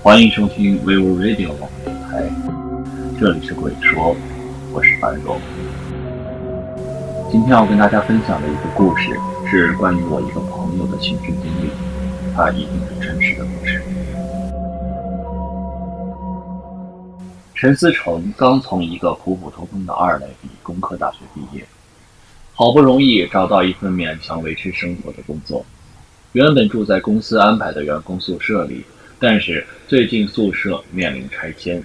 欢迎收听 vivo radio 网络电台，这里是鬼说，我是樊荣。今天要跟大家分享的一个故事，是关于我一个朋友的亲身经历，它一定是真实的故事。陈思成刚从一个普普通通的二类理工科大学毕业，好不容易找到一份勉强维持生活的工作，原本住在公司安排的员工宿舍里。但是最近宿舍面临拆迁，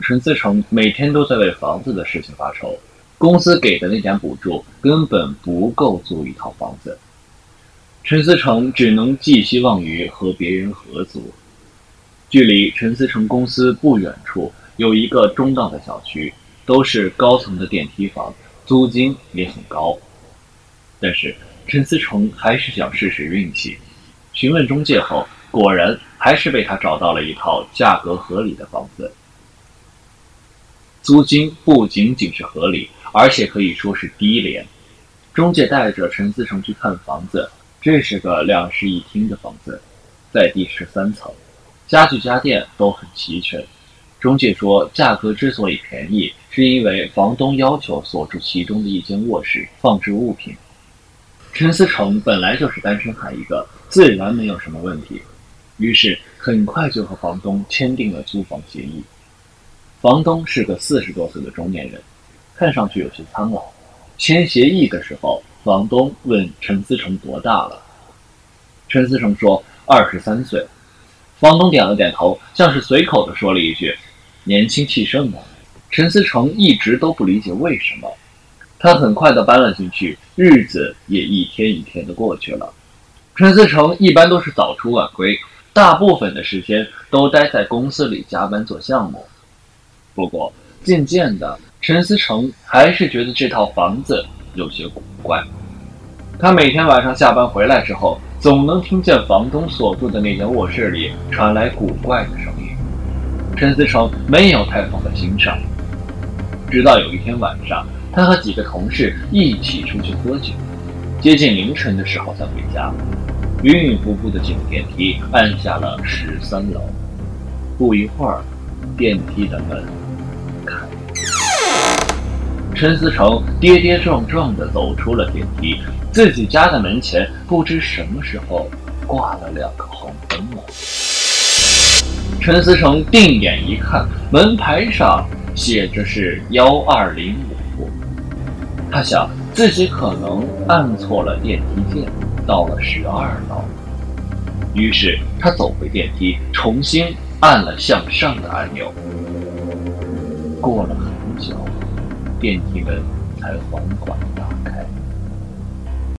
陈思成每天都在为房子的事情发愁。公司给的那点补助根本不够租一套房子，陈思成只能寄希望于和别人合租。距离陈思成公司不远处有一个中档的小区，都是高层的电梯房，租金也很高。但是陈思成还是想试试运气，询问中介后。果然，还是被他找到了一套价格合理的房子，租金不仅仅是合理，而且可以说是低廉。中介带着陈思成去看房子，这是个两室一厅的房子，在第十三层，家具家电都很齐全。中介说，价格之所以便宜，是因为房东要求锁住其中的一间卧室，放置物品。陈思成本来就是单身汉一个，自然没有什么问题。于是很快就和房东签订了租房协议。房东是个四十多岁的中年人，看上去有些苍老。签协议的时候，房东问陈思成多大了，陈思成说二十三岁。房东点了点头，像是随口的说了一句：“年轻气盛嘛。”陈思成一直都不理解为什么。他很快的搬了进去，日子也一天一天的过去了。陈思成一般都是早出晚归。大部分的时间都待在公司里加班做项目。不过，渐渐的，陈思成还是觉得这套房子有些古怪。他每天晚上下班回来之后，总能听见房东所住的那间卧室里传来古怪的声音。陈思成没有太放在心上，直到有一天晚上，他和几个同事一起出去喝酒，接近凌晨的时候才回家。晕晕乎乎的进了电梯，按下了十三楼。不一会儿，电梯的门开，陈思成跌跌撞撞的走出了电梯。自己家的门前，不知什么时候挂了两个红灯笼。陈思成定眼一看，门牌上写着是幺二零五。他想，自己可能按错了电梯键。到了十二楼，于是他走回电梯，重新按了向上的按钮。过了很久，电梯门才缓缓打开。